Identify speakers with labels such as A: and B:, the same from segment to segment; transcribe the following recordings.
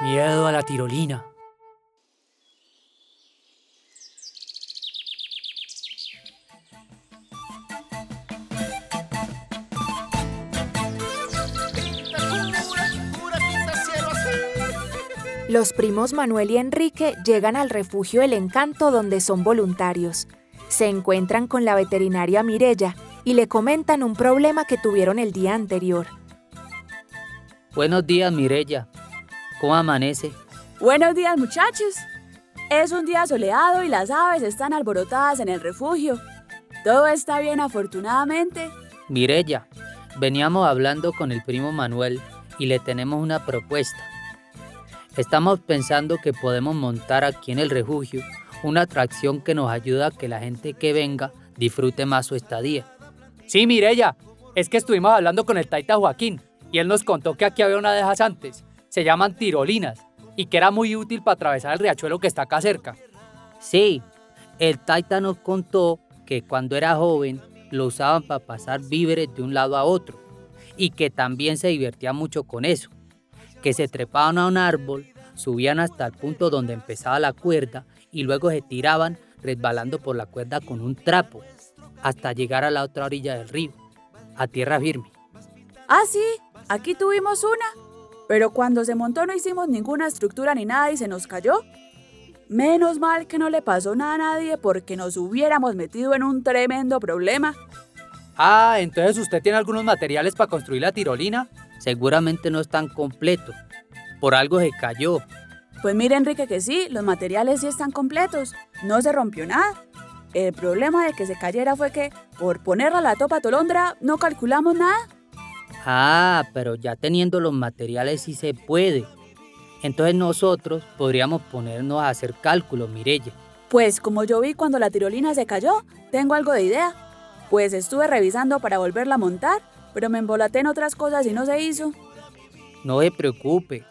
A: Miedo a la tirolina.
B: Los primos Manuel y Enrique llegan al refugio El Encanto donde son voluntarios. Se encuentran con la veterinaria Mirella y le comentan un problema que tuvieron el día anterior.
A: Buenos días, Mirella. ¿Cómo amanece?
C: Buenos días muchachos. Es un día soleado y las aves están alborotadas en el refugio. Todo está bien afortunadamente.
A: Mirella, veníamos hablando con el primo Manuel y le tenemos una propuesta. Estamos pensando que podemos montar aquí en el refugio una atracción que nos ayuda a que la gente que venga disfrute más su estadía.
D: Sí, Mirella, es que estuvimos hablando con el Taita Joaquín y él nos contó que aquí había una de esas antes. Se llaman tirolinas y que era muy útil para atravesar el riachuelo que está acá cerca.
A: Sí, el Taita nos contó que cuando era joven lo usaban para pasar víveres de un lado a otro y que también se divertía mucho con eso, que se trepaban a un árbol, subían hasta el punto donde empezaba la cuerda y luego se tiraban resbalando por la cuerda con un trapo hasta llegar a la otra orilla del río, a tierra firme.
C: Ah, sí, aquí tuvimos una. Pero cuando se montó no hicimos ninguna estructura ni nada y se nos cayó. Menos mal que no le pasó nada a nadie porque nos hubiéramos metido en un tremendo problema.
D: Ah, entonces usted tiene algunos materiales para construir la tirolina.
A: Seguramente no están completos. Por algo se cayó.
C: Pues mire Enrique que sí, los materiales sí están completos. No se rompió nada. El problema de que se cayera fue que, por ponerla a la topa tolondra, no calculamos nada.
A: Ah, pero ya teniendo los materiales sí se puede. Entonces nosotros podríamos ponernos a hacer cálculos, Mirella.
C: Pues como yo vi cuando la tirolina se cayó, tengo algo de idea. Pues estuve revisando para volverla a montar, pero me embolaté en otras cosas y no se hizo.
A: No se preocupe.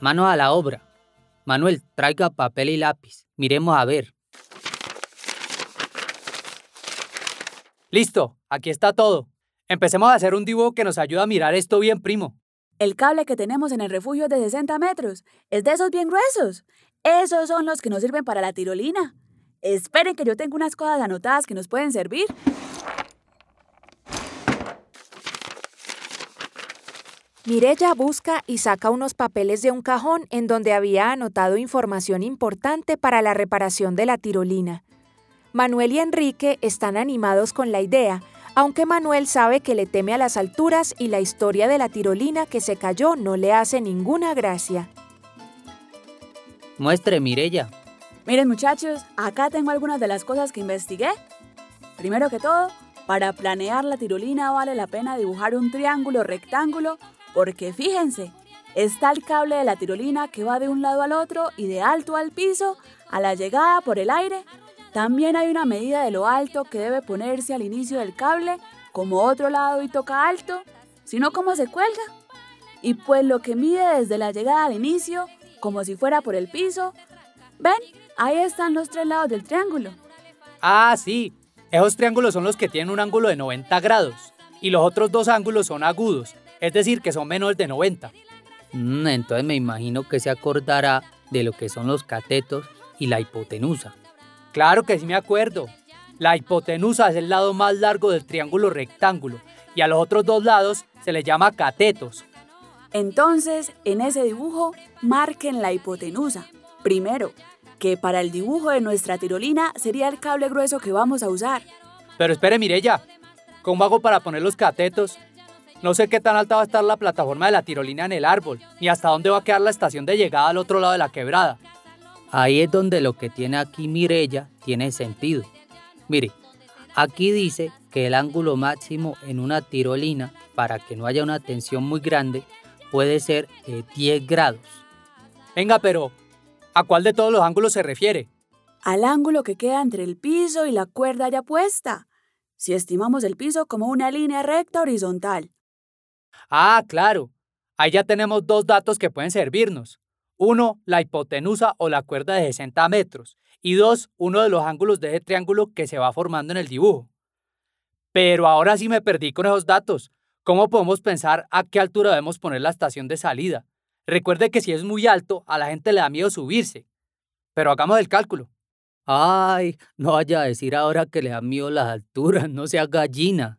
A: Manos a la obra. Manuel, traiga papel y lápiz. Miremos a ver.
D: Listo, aquí está todo. Empecemos a hacer un dibujo que nos ayuda a mirar esto bien, primo.
C: El cable que tenemos en el refugio es de 60 metros. Es de esos bien gruesos. Esos son los que nos sirven para la tirolina. Esperen que yo tengo unas cosas anotadas que nos pueden servir.
B: Mirella busca y saca unos papeles de un cajón en donde había anotado información importante para la reparación de la tirolina. Manuel y Enrique están animados con la idea, aunque Manuel sabe que le teme a las alturas y la historia de la tirolina que se cayó no le hace ninguna gracia.
A: Muestre, Mirella.
C: Miren muchachos, acá tengo algunas de las cosas que investigué. Primero que todo, para planear la tirolina vale la pena dibujar un triángulo rectángulo porque fíjense, está el cable de la tirolina que va de un lado al otro y de alto al piso a la llegada por el aire. También hay una medida de lo alto que debe ponerse al inicio del cable, como otro lado y toca alto, sino como se cuelga. Y pues lo que mide desde la llegada al inicio, como si fuera por el piso. ¿Ven? Ahí están los tres lados del triángulo.
D: Ah, sí. Esos triángulos son los que tienen un ángulo de 90 grados. Y los otros dos ángulos son agudos, es decir, que son menores de 90.
A: Mm, entonces me imagino que se acordará de lo que son los catetos y la hipotenusa.
D: Claro que sí me acuerdo. La hipotenusa es el lado más largo del triángulo rectángulo y a los otros dos lados se les llama catetos.
C: Entonces, en ese dibujo, marquen la hipotenusa. Primero, que para el dibujo de nuestra tirolina sería el cable grueso que vamos a usar.
D: Pero espere, Mirella, ¿cómo hago para poner los catetos? No sé qué tan alta va a estar la plataforma de la tirolina en el árbol, ni hasta dónde va a quedar la estación de llegada al otro lado de la quebrada.
A: Ahí es donde lo que tiene aquí Mirella tiene sentido. Mire, aquí dice que el ángulo máximo en una tirolina, para que no haya una tensión muy grande, puede ser de 10 grados.
D: Venga, pero ¿a cuál de todos los ángulos se refiere?
C: Al ángulo que queda entre el piso y la cuerda ya puesta, si estimamos el piso como una línea recta horizontal.
D: Ah, claro. Ahí ya tenemos dos datos que pueden servirnos. Uno, la hipotenusa o la cuerda de 60 metros. Y dos, uno de los ángulos de ese triángulo que se va formando en el dibujo. Pero ahora sí me perdí con esos datos. ¿Cómo podemos pensar a qué altura debemos poner la estación de salida? Recuerde que si es muy alto, a la gente le da miedo subirse. Pero hagamos el cálculo.
A: Ay, no vaya a decir ahora que le da miedo las alturas, no sea gallina.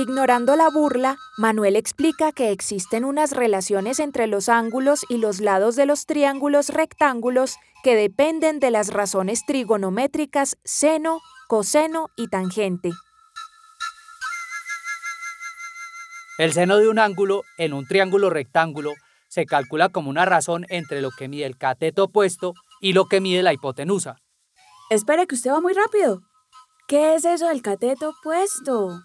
B: Ignorando la burla, Manuel explica que existen unas relaciones entre los ángulos y los lados de los triángulos rectángulos que dependen de las razones trigonométricas seno, coseno y tangente.
D: El seno de un ángulo en un triángulo rectángulo se calcula como una razón entre lo que mide el cateto opuesto y lo que mide la hipotenusa.
C: Espere que usted va muy rápido. ¿Qué es eso del cateto opuesto?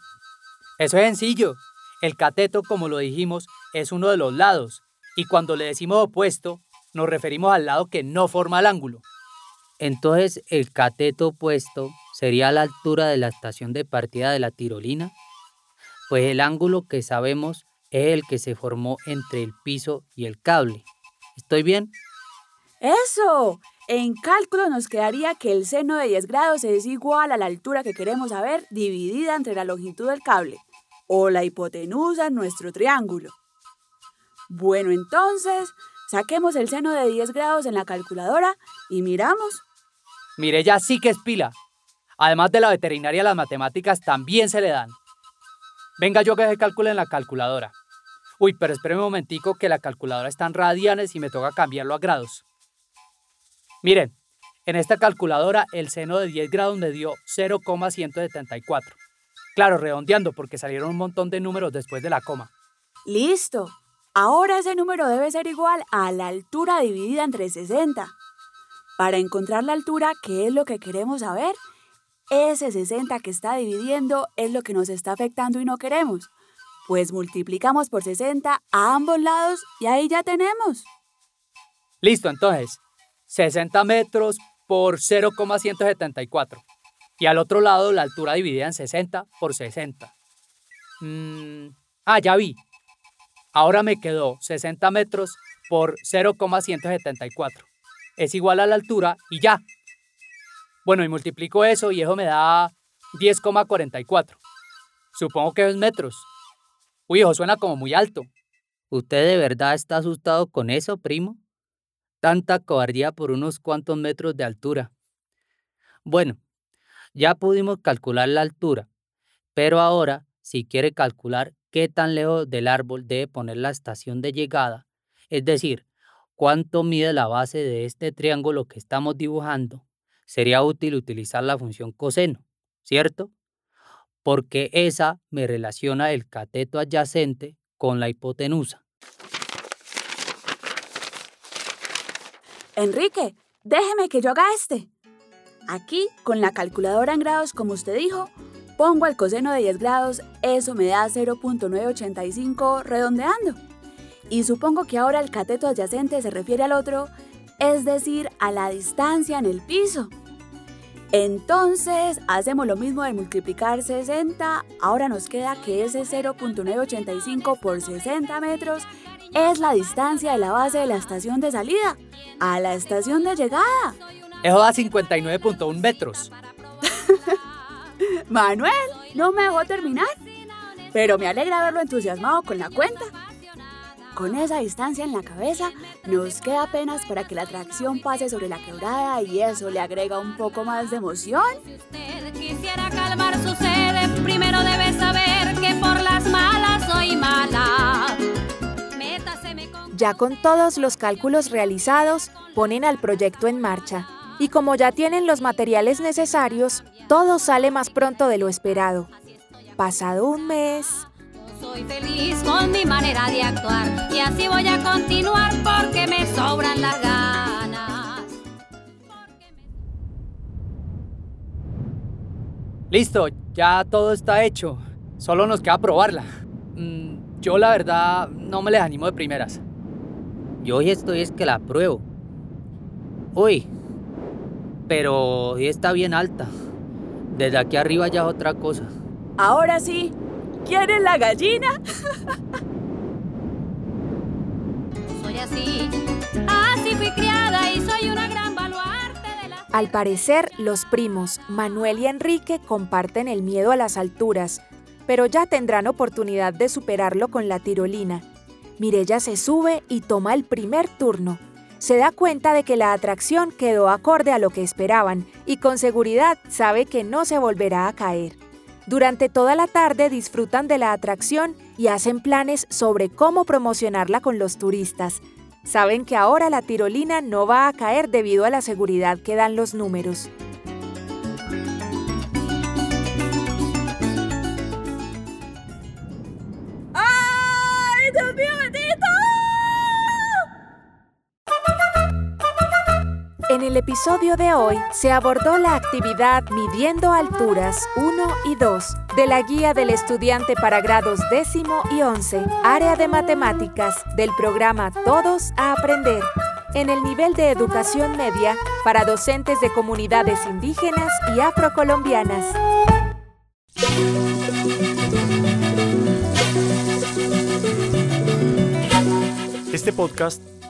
D: Eso es sencillo. El cateto, como lo dijimos, es uno de los lados, y cuando le decimos opuesto, nos referimos al lado que no forma el ángulo.
A: Entonces, el cateto opuesto sería la altura de la estación de partida de la tirolina, pues el ángulo que sabemos es el que se formó entre el piso y el cable. ¿Estoy bien?
C: ¡Eso! En cálculo nos quedaría que el seno de 10 grados es igual a la altura que queremos saber dividida entre la longitud del cable o la hipotenusa en nuestro triángulo. Bueno, entonces, saquemos el seno de 10 grados en la calculadora y miramos.
D: Mire, ya sí que es pila. Además de la veterinaria, las matemáticas también se le dan. Venga, yo que se calcule en la calculadora. Uy, pero espere un momentico que la calculadora está en radianes y me toca cambiarlo a grados. Miren, en esta calculadora el seno de 10 grados me dio 0,174. Claro, redondeando porque salieron un montón de números después de la coma.
C: Listo. Ahora ese número debe ser igual a la altura dividida entre 60. Para encontrar la altura, ¿qué es lo que queremos saber? Ese 60 que está dividiendo es lo que nos está afectando y no queremos. Pues multiplicamos por 60 a ambos lados y ahí ya tenemos.
D: Listo, entonces, 60 metros por 0,174 y al otro lado la altura dividida en 60 por 60. Mm, ah, ya vi. Ahora me quedó 60 metros por 0,174. Es igual a la altura y ya. Bueno, y multiplico eso y eso me da 10,44. Supongo que es metros. Uy, eso suena como muy alto.
A: ¿Usted de verdad está asustado con eso, primo? Tanta cobardía por unos cuantos metros de altura. Bueno, ya pudimos calcular la altura, pero ahora, si quiere calcular qué tan lejos del árbol debe poner la estación de llegada, es decir, cuánto mide la base de este triángulo que estamos dibujando, sería útil utilizar la función coseno, ¿cierto? Porque esa me relaciona el cateto adyacente con la hipotenusa.
C: Enrique, déjeme que yo haga este. Aquí, con la calculadora en grados, como usted dijo, pongo el coseno de 10 grados, eso me da 0.985 redondeando. Y supongo que ahora el cateto adyacente se refiere al otro, es decir, a la distancia en el piso. Entonces, hacemos lo mismo de multiplicar 60, ahora nos queda que ese 0.985 por 60 metros es la distancia de la base de la estación de salida a la estación de llegada.
D: Eso da 59.1 metros.
C: Manuel, no me dejó terminar. Pero me alegra verlo entusiasmado con la cuenta. Con esa distancia en la cabeza, nos queda apenas para que la tracción pase sobre la quebrada y eso le agrega un poco más de emoción.
E: Si usted quisiera calmar su sed, primero debe saber que por las malas soy mala. Con
B: Ya con todos los cálculos realizados, ponen al proyecto en marcha. Y como ya tienen los materiales necesarios, todo sale más pronto de lo esperado. Pasado un mes,
E: Soy feliz con mi manera de actuar y así voy a continuar porque me sobran las ganas.
D: Listo, ya todo está hecho. Solo nos queda probarla. Mm, yo la verdad no me les animo de primeras.
A: Yo hoy estoy es que la pruebo. Uy, pero hoy está bien alta. Desde aquí arriba ya es otra cosa.
C: Ahora sí, ¿quieren la gallina?
E: Soy así, así fui criada y soy una gran baluarte de la...
B: Al parecer, los primos Manuel y Enrique comparten el miedo a las alturas, pero ya tendrán oportunidad de superarlo con la tirolina. Mirella se sube y toma el primer turno. Se da cuenta de que la atracción quedó acorde a lo que esperaban y con seguridad sabe que no se volverá a caer. Durante toda la tarde disfrutan de la atracción y hacen planes sobre cómo promocionarla con los turistas. Saben que ahora la tirolina no va a caer debido a la seguridad que dan los números. El episodio de hoy se abordó la actividad Midiendo Alturas 1 y 2 de la guía del estudiante para grados décimo y 11, área de matemáticas del programa Todos a Aprender, en el nivel de educación media para docentes de comunidades indígenas y afrocolombianas.
F: Este podcast